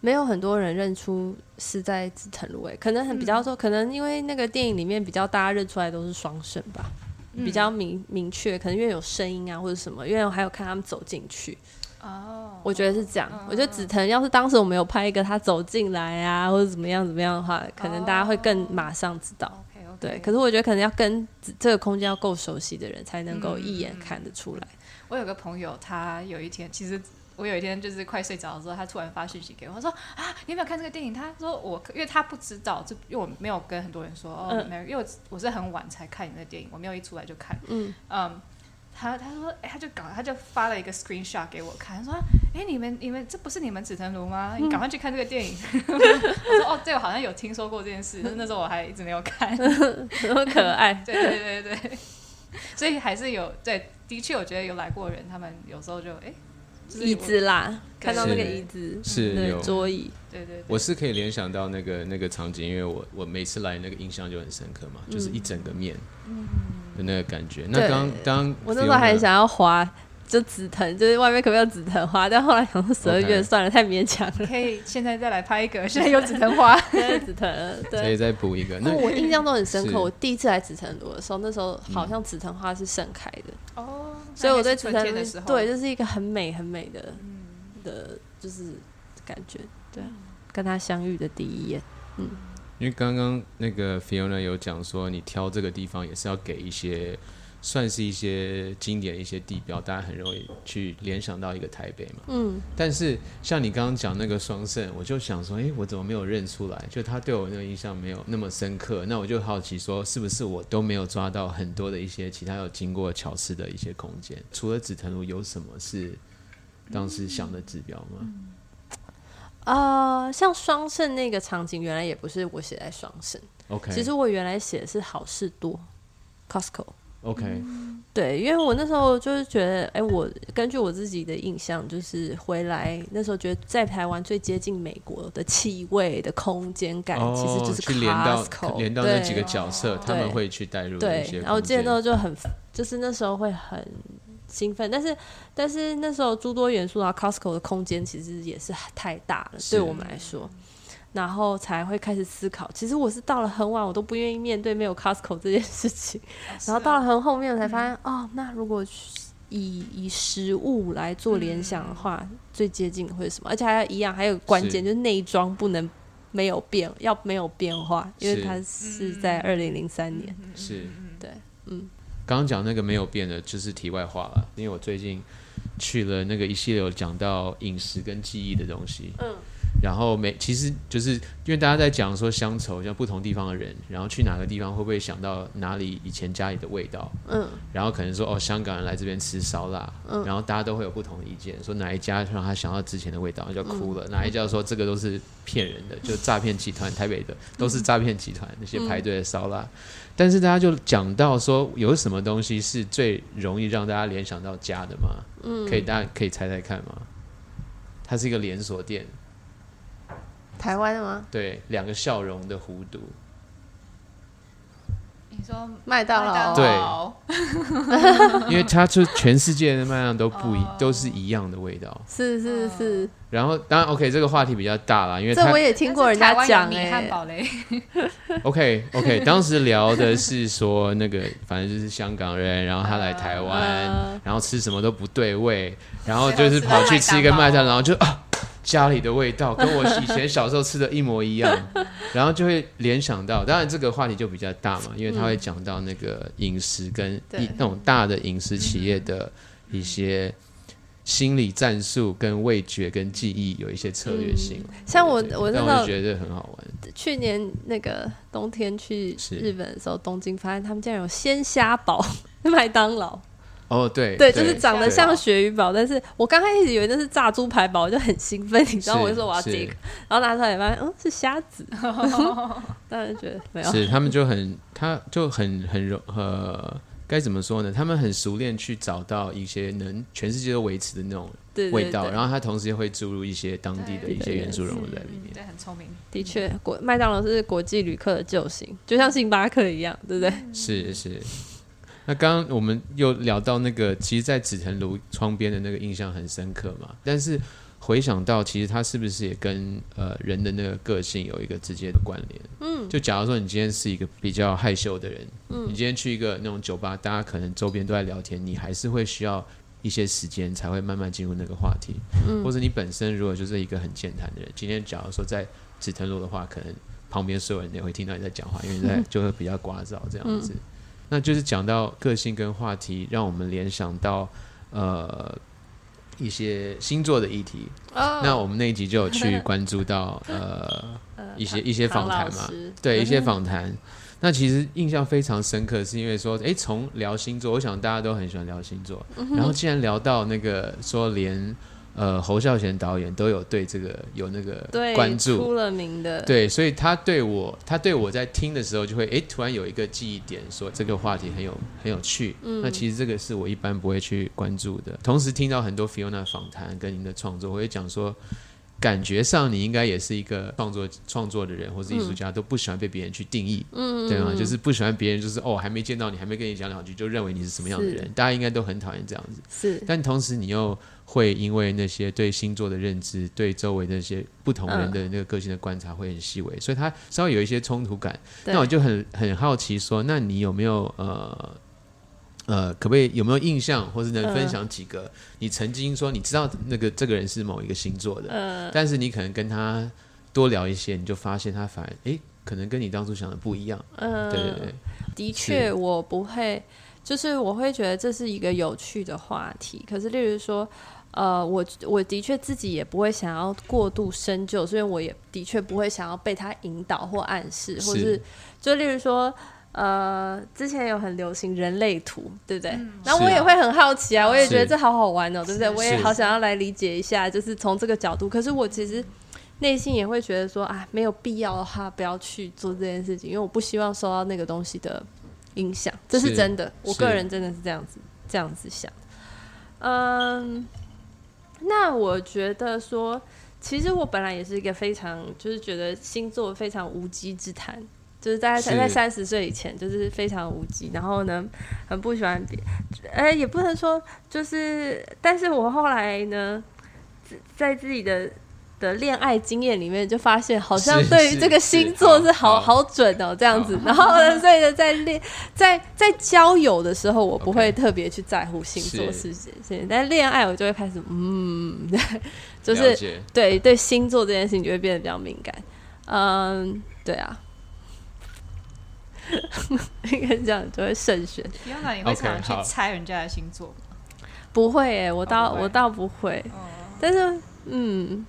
没有很多人认出是在紫藤路诶，可能很比较说，可能因为那个电影里面比较大家认出来都是双生吧，比较明明确，可能因为有声音啊或者什么，因为我还有看他们走进去，哦，我觉得是这样。我觉得紫藤要是当时我们有拍一个他走进来啊，或者怎么样怎么样的话，可能大家会更马上知道。对，可是我觉得可能要跟这个空间要够熟悉的人，才能够一眼看得出来。我有个朋友，他有一天，其实我有一天就是快睡着的时候，他突然发信息给我，他说啊，你有没有看这个电影？他说我，因为他不知道，就因为我没有跟很多人说哦，嗯没有，因为我我是很晚才看你的电影，我没有一出来就看，嗯嗯。他他说，哎、他就搞，他就发了一个 screenshot 给我看，他说，哎、你们你们这不是你们紫藤庐吗？你赶快去看这个电影。我说，哦，对，我好像有听说过这件事，但是那时候我还一直没有看。那么可爱。对对对对，所以还是有对，的确我觉得有来过人，他们有时候就哎，就是椅子啦，看到那个椅子，是有桌椅，对对对，我是可以联想到那个那个场景，因为我我每次来那个印象就很深刻嘛，就是一整个面的那个感觉。那刚刚我那时候还想要滑，就紫藤，就是外面可不可以有紫藤花？但后来想说十二月算了，太勉强了，可以 现在再来拍一个，现在有紫藤花，现在紫藤了。对，可以再补一个。那那我印象都很深刻，我第一次来紫藤庐的时候，那时候好像紫藤花是盛开的，哦，所以我对在紫藤路春天的时候，对，就是一个很美很美的的，就是感觉，对啊，跟他相遇的第一眼，因为刚刚那个 Fiona 有讲说，你挑这个地方也是要给一些算是一些经典一些地标，大家很容易去联想到一个台北嘛。嗯，但是像你刚刚讲那个双胜，我就想说，诶，我怎么没有认出来？就他对我那个印象没有那么深刻，那我就好奇说，是不是我都没有抓到很多的一些其他有经过巧思的一些空间？除了紫藤路，有什么是当时想的指标吗？呃，像双胜那个场景，原来也不是我写在双胜，OK，其实我原来写的是好事多 Costco。OK，对，因为我那时候就是觉得，哎、我根据我自己的印象，就是回来那时候觉得在台湾最接近美国的气味的空间感，哦，其实就是去连到 Costco，连到那几个角色，他们会去带入一些对，然后我记得那时候就很，就是那时候会很兴奋，但是但是那时候诸多元素啊，Costco 的空间其实也是太大了，对我们来说。然后才会开始思考，其实我是到了很晚，我都不愿意面对没有 Costco 这件事情。然后到了很后面，我才发现，哦，那如果以以食物来做联想的话，最接近的会是什么？而且还要一样，还有关键就是内装不能没有变，要没有变化，因为它是。在二零零三年。是。对，嗯，刚刚讲那个没有变的，就是题外话了。因为我最近去了那个一系列有讲到饮食跟记忆的东西，嗯，然后每其实就是因为大家在讲说乡愁，像不同地方的人，然后去哪个地方会不会想到哪里以前家里的味道，嗯，然后可能说哦，香港人来这边吃烧腊，嗯然后大家都会有不同的意见，说哪一家让他想到之前的味道，就哭嗯了；哪一家说这个都是骗人的，就诈骗集团，台北的都是诈骗集团那些排队的烧腊。但是大家就讲到说，有什么东西是最容易让大家联想到家的吗？嗯，可以大家可以猜猜看吗？它是一个连锁店，台湾的吗？对，两个笑容的弧度，你说麦当劳，对。因为它就全世界的麦当劳都不一，哦。都是一样的味道。是是是，然后当然 OK，这个话题比较大啦，因为它这我也听过人家讲米哎、汉堡嘞，OK OK，当时聊的是说那个反正就是香港人，然后他来台湾，呃然后吃什么都不对味，然后就是跑去吃一个麦当劳，就啊家里的味道 跟我以前小时候吃的一模一样，然后就会联想到，当然这个话题就比较大嘛，因为他会讲到那个饮食跟对。一那种大的饮食企业的一些。心理战术跟味觉跟记忆有一些策略性，像我我那时觉得很好玩。去年那个冬天去日本的时候，东京发现他们竟然有鲜虾堡 麦当劳，哦，对对，就是长得像鳕鱼堡，但是我刚开始以为那是炸猪排堡，我就很兴奋，你知道，我就说我要是这个，然后拿出来发现，嗯，是虾子，当然觉得没有，是他们就很，他就很很容呃，该怎么说呢？他们很熟练去找到一些能全世界都维持的那种味道，对对然后他同时也会注入一些当地的一些元素融入在里面。对，很聪明。的确，国麦当劳是国际旅客的救星，就像星巴克一样，对不对？是是。那刚刚我们又聊到那个，其实，在紫藤庐窗边的那个印象很深刻嘛。但是回想到，其实它是不是也跟呃人的那个个性有一个直接的关联？嗯，就假如说你今天是一个比较害羞的人，嗯，你今天去一个那种酒吧，大家可能周边都在聊天，你还是会需要一些时间才会慢慢进入那个话题。嗯，或者你本身如果就是一个很健谈的人，今天假如说在紫藤庐的话，可能旁边所有人也会听到你在讲话，因为你在 就会比较聒噪这样子。那就是讲到个性跟话题，让我们联想到呃一些星座的议题。哦那我们那一集就有去关注到呃 一些一些访谈嘛，对一些访谈。那其实印象非常深刻，是因为说，诶，从聊星座，我想大家都很喜欢聊星座，然后竟然聊到那个说连呃侯孝贤导演都有对这个有那个对关注，出了名的，对，所以他对我，他对我在听的时候就会，哎，突然有一个记忆点，说这个话题很有很有趣。嗯，那其实这个是我一般不会去关注的。同时听到很多 Fiona 访谈跟您的创作，我会讲说，感觉上你应该也是一个创作创作的人，或是艺术家，都不喜欢被别人去定义，嗯，对吗？就是不喜欢别人就是哦，还没见到你，还没跟你讲两句，就认为你是什么样的人。大家应该都很讨厌这样子。是但同时你又会因为那些对星座的认知，对周围的一些不同人的那个个性的观察会很细微，所以他稍微有一些冲突感。那我就很很好奇说，那你有没有呃呃，可不可以有没有印象，或是能分享几个、你曾经说你知道那个这个人是某一个星座的，呃，但是你可能跟他多聊一些，你就发现他反而诶，可能跟你当初想的不一样。嗯，对对对，的确，我不会，就是我会觉得这是一个有趣的话题。可是，例如说，呃，我我的确自己也不会想要过度深究，所以我也的确不会想要被他引导或暗示，或是就例如说。呃，之前有很流行人类图，对不对？然后我也会很好奇啊，我也觉得这好好玩哦，对不对？我也好想要来理解一下，就是从这个角度。可是我其实内心也会觉得说，啊，没有必要的话，不要去做这件事情，因为我不希望受到那个东西的影响。这是真的，我个人真的是这样子这样子想。嗯，那我觉得说，其实我本来也是一个非常，就是觉得星座非常无稽之谈。就是在在三十岁以前，就是非常无稽，然后呢，很不喜欢别，呃，也不能说就是，但是我后来呢，在自己的的恋爱经验里面，就发现好像对于这个星座是好好准哦，这样子。然后呢，所以呢，在恋在在交友的时候，我不会特别去在乎星座事情，但恋爱我就会开始，嗯，就是对对星座这件事情就会变得比较敏感。嗯，对啊。应该这样就会慎选。原来你会常去猜人家的星座吗？不会诶，我倒我倒不会。但是，嗯，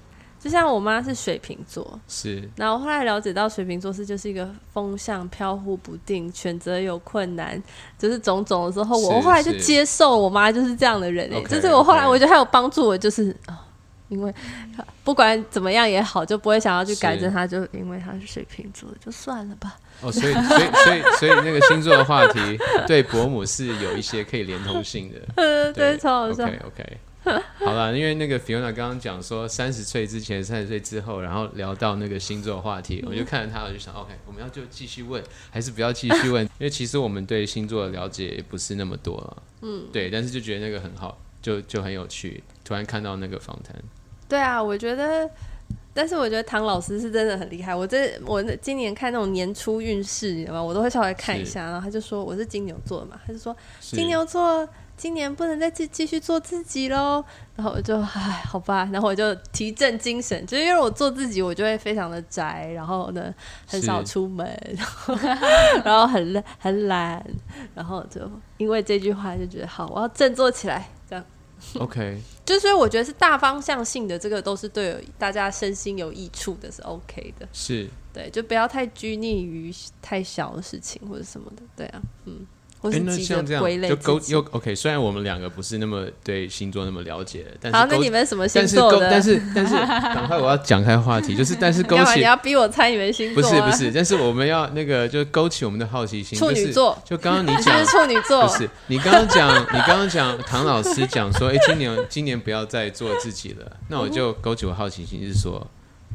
就像我妈是水瓶座，是。然后后来了解到水瓶座是就是一个风向飘忽不定，选择有困难，就是种种的时候，我后来就接受我妈就是这样的人诶。就是我后来我觉得她有帮助我，就是啊。因为不管怎么样也好，就不会想要去改正她，就因为她是水瓶座，就算了吧。哦，所以所以所以所以那个星座的话题对伯母是有一些可以连通性的。嗯，对，超好笑。OK OK，好了，因为那个 Fiona 刚刚讲说三十岁之前、三十岁之后，然后聊到那个星座话题，我就看着他，我就想 OK，我们要就继续问，还是不要继续问？因为其实我们对星座的了解也不是那么多了。嗯，对，但是就觉得那个很好，就就很有趣。突然看到那个访谈。对啊，我觉得，但是我觉得唐老师是真的很厉害。我这我今年看那种年初运势，你知道吗？我都会稍微看一下，然后他就说我是金牛座嘛，他就说金牛座今年不能再继继续做自己喽。然后我就唉，好吧，然后我就提振精神，就是因为我做自己，我就会非常的宅，然后呢很少出门，然 后然后很很懒，然后就因为这句话就觉得好，我要振作起来，这样。OK，就是所以我觉得是大方向性的，这个都是对大家身心有益处的，是 OK 的。是对，就不要太拘泥于太小的事情或者什么的。对啊，嗯。哎，那像这样就勾又 OK。虽然我们两个不是那么对星座那么了解，但是好，那你们什么星座的？但是但是，赶快我要讲开话题，就是但是 勾起你要逼我猜你们星座？不是不是，但是我们要那个就勾起我们的好奇心。处女座，就刚刚你讲 处女座，不是你刚刚讲你刚刚讲唐老师讲说，哎，今年今年不要再做自己了。那我就勾起我好奇心，是说。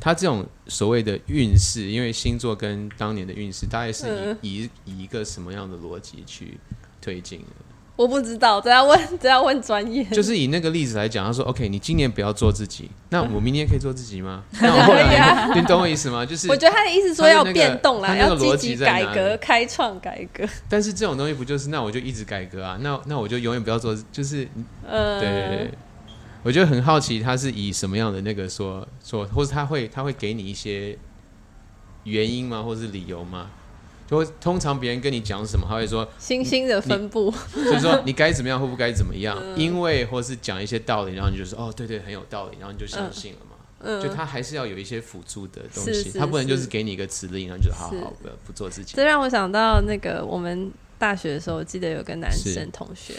他这种所谓的运势，因为星座跟当年的运势，大概是以以以一个什么样的逻辑去推进的？我不知道，这要问 这要问专业。就是以那个例子来讲，他说：“OK，你今年不要做自己，那我明年可以做自己吗？”可以啊，你懂我意思吗？就是我觉得他的意思说要变动了，要积极改革、开创、改革。但是这种东西不就是那我就一直改革啊？那那我就永远不要做，就是呃，对对对。我就很好奇，他是以什么样的那个说说，或是他会他会给你一些原因吗，或是理由吗？就通常别人跟你讲什么，他会说星星的分布，就是说你该怎么样或不该怎么样，因为或是讲一些道理，然后你就说哦，对对，很有道理，然后你就相信了嘛。嗯，就他还是要有一些辅助的东西，他不能就是给你一个指令，然后就好好不不做自己。这让我想到那个我们大学的时候，我记得有个男生同学。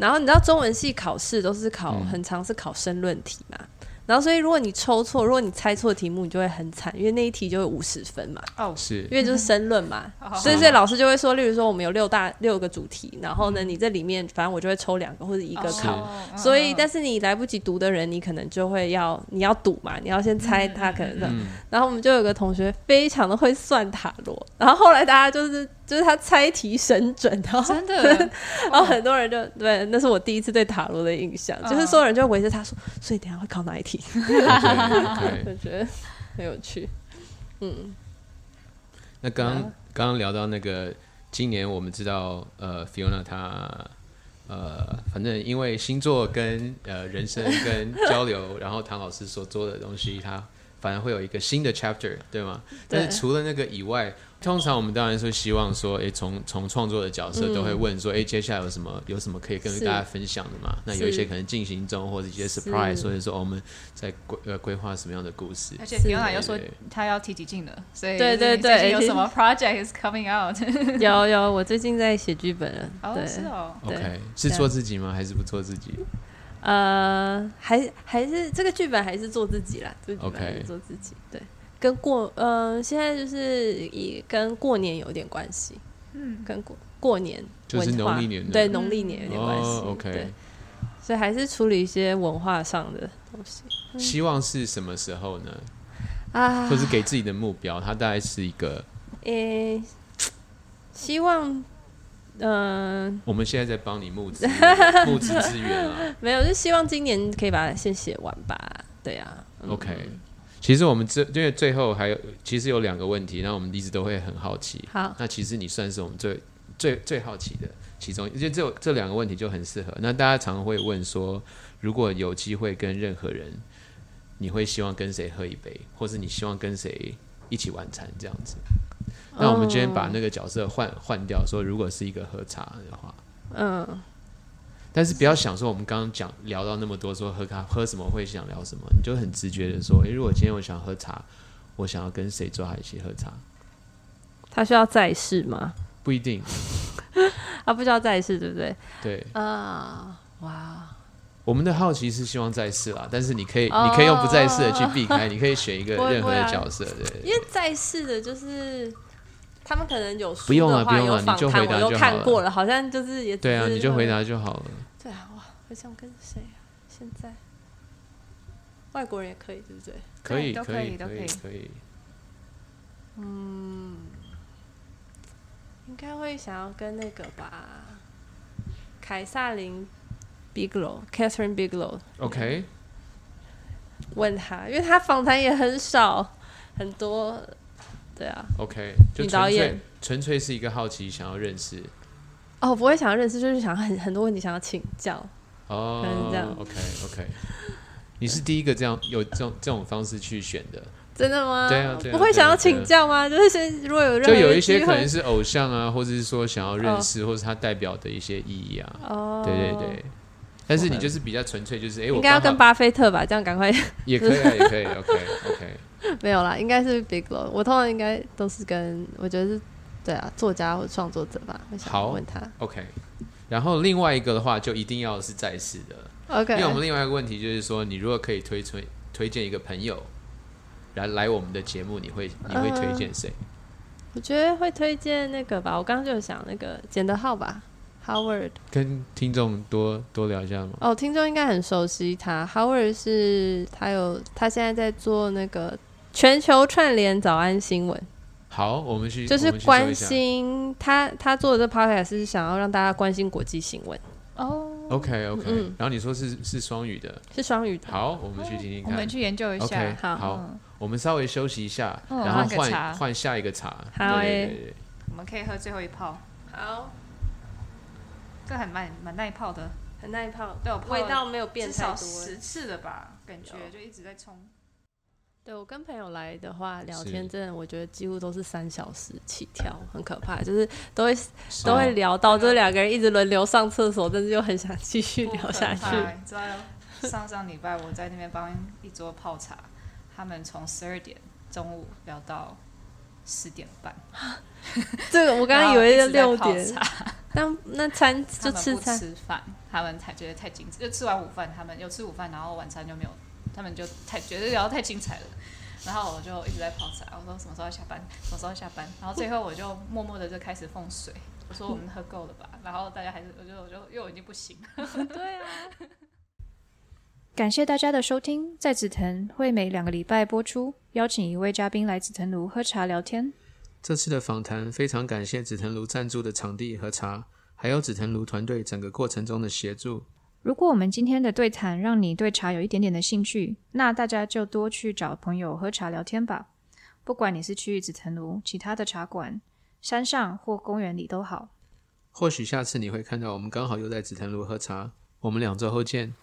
然后你知道中文系考试都是考很长，是考申论题嘛？然后所以如果你抽错，如果你猜错题目，你就会很惨，因为那一题就会五十分嘛。哦，是，因为就是申论嘛，所以所以老师就会说，例如说我们有六大六个主题，然后呢，你这里面反正我就会抽两个或者一个考。所以但是你来不及读的人，你可能就会要你要赌嘛，你要先猜他可能的。然后我们就有个同学非常的会算塔罗，然后后来大家就是。就是他猜题神准，然后真的，然后很多人就对，那是我第一次对塔罗的印象，就是所有人就围着他说，所以等下会考哪一题？我觉得很有趣。嗯，那刚刚刚聊到那个，今年我们知道，呃，Fiona 她，呃，反正因为星座跟呃人生跟交流，然后唐老师所做的东西，他反而会有一个新的 chapter，对吗？但是除了那个以外，通常我们当然是希望说，诶，从从创作的角色都会问说，诶，接下来有什么有什么可以跟大家分享的嘛？那有一些可能进行中，或者一些 surprise，所以说、哦我们在规呃规划什么样的故事。而且是 Fiona 又说对。对她要提提劲了，所以对对对有什么 project is coming out？有有，我最近在写剧本了，哦，对，是哦，OK，是做自己吗？还是不做自己？呃，还还是这个剧本还是做自己啦，这个剧本还是 OK 做自己，对，跟过呃，现在就是也跟过年有点关系，嗯，跟过过年就是文化农历年对农历年有点关系、哦，OK，，所以还是处理一些文化上的东西希望是什么时候呢？啊，或是给自己的目标，它大概是一个。诶、希望嗯、我们现在在帮你募资 募资资源啊。没有，就希望今年可以把它先写完吧，对啊、嗯 OK，其实我们这因为最后还有其实有两个问题，那我们一直都会很好奇。好，那其实你算是我们最最最好奇的其中，就这这两个问题就很适合。那大家常常会问说，如果有机会跟任何人，你会希望跟谁喝一杯，或是你希望跟谁一起晚餐这样子？那我们今天把那个角色换换掉，说如果是一个喝茶的话，嗯，但是不要想说我们刚刚讲聊到那么多，说喝咖喝什么会想聊什么，你就很直觉的说，诶、如果今天我想喝茶，我想要跟谁坐在一起喝茶，他需要在世吗？不一定，他不需要在世，对不对？对。啊，哇，我们的好奇是希望在世啦，但是你可以，哦你可以用不在世的去避开，你可以选一个任何的角色，对因为在世的就是他们可能有书不用了的话不用了有访谈，你就回答我都就看过了，好像就是也只对啊，你就回答就好了。对啊，哇，我想跟谁啊？现在外国人也可以，对不对？可以，都可以，可以，可以都可以嗯。应该会想要跟那个吧，凯撒琳 Bigelow，Catherine Bigelow OK，问他，因为他访谈也很少，很多，对啊。OK，就纯粹女导演纯粹是一个好奇，想要认识哦，不会想要认识，就是想很很多问题想要请教。哦可能这样。OK OK，你是第一个这样有这种这种方式去选的，真的吗？对啊对啊不会想要请教吗？就是先如果有任何就有一些可能是偶像啊，或者是说想要认识，或者他代表的一些意义啊。哦，对对对。但是你就是比较纯粹，就是哎，我应该要跟巴菲特吧，这样赶快也可以啊，也可以。OK，没有啦，应该是 Bigelow。我通常应该都是跟我觉得是对啊，作家或创作者吧，会想好问他。OK，然后另外一个的话，就一定要是在世的，OK，因为我们另外一个问题就是说，你如果可以推推推荐一个朋友来来我们的节目，你会你会推荐谁？我觉得会推荐那个吧，我刚刚就有想那个简德浩吧，Howard。跟听众多多聊一下吗？哦，听众应该很熟悉他，Howard 是他有他现在在做那个全球串联早安新闻。好，我们去就是关心他，他做的这 podcast 是想要让大家关心国际新闻，哦，OK OK，、嗯然后你说是是双语的，是双语的。好，我们去听听看我们。去研究一 OK，下。好好，嗯我们稍微休息一下，嗯然后换换下一个茶。好我们可以喝最后一泡，好，这很蛮蛮耐泡的，很耐泡，对味道没有变至少太多。十次了吧？感觉就一直在冲。对我跟朋友来的话，聊天真的我觉得几乎都是三小时起跳，很可怕，就是都会是都会聊到，就是两个人一直轮流上厕所，但是又很想继续聊下去。上上礼拜我在那边帮一桌泡茶，他们从十二点中午聊到十点半。这个我刚刚以为是六点但那餐就吃餐，吃饭，他们才觉得太精致，就吃完午饭，他们有吃午饭，然后晚餐就没有，他们就太觉得聊得太精彩了。然后我就一直在泡茶，我说什么时候要下班，什么时候下班。然后最后我就默默的就开始放水，我说我们喝够了吧。然后大家还是，我就我就因为我已经不行了。对啊，感谢大家的收听，在紫藤会每两个礼拜播出，邀请一位嘉宾来紫藤庐喝茶聊天。这次的访谈非常感谢紫藤庐赞助的场地和茶，还有紫藤庐团队整个过程中的协助。如果我们今天的对谈让你对茶有一点点的兴趣，那大家就多去找朋友喝茶聊天吧。不管你是去紫藤庐、其他的茶馆、山上或公园里都好。或许下次你会看到我们刚好又在紫藤庐喝茶。我们两周后见。